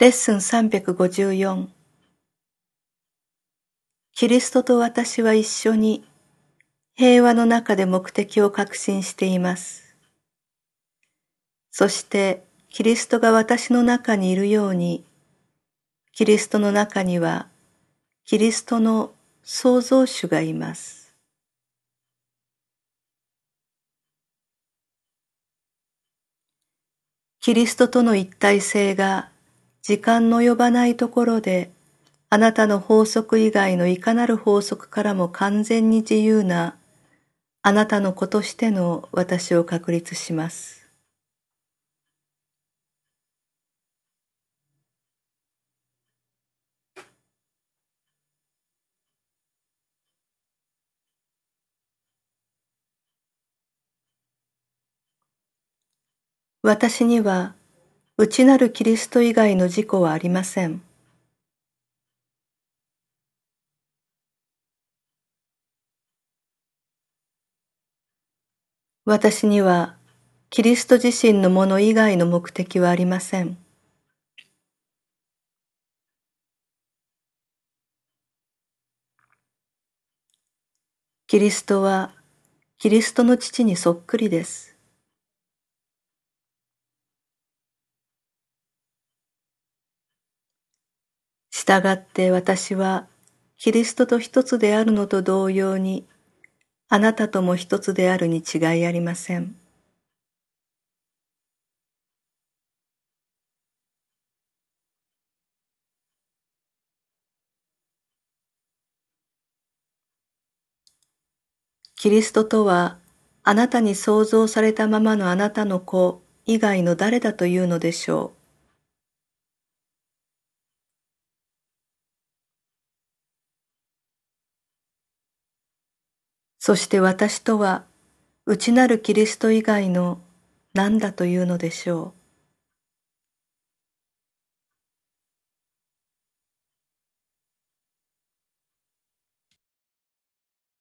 レッスン354キリストと私は一緒に平和の中で目的を確信しています。そしてキリストが私の中にいるように、キリストの中にはキリストの創造主がいます。キリストとの一体性が時間の及ばないところであなたの法則以外のいかなる法則からも完全に自由なあなたの子としての私を確立します。私には内なるキリスト以外の自己はありません。私にはキリスト自身のもの以外の目的はありません。キリストはキリストの父にそっくりです。従って私はキリストと一つであるのと同様にあなたとも一つであるに違いありません。キリストとはあなたに創造されたままのあなたの子以外の誰だというのでしょう。そして私とは内なるキリスト以外の何だというのでしょう。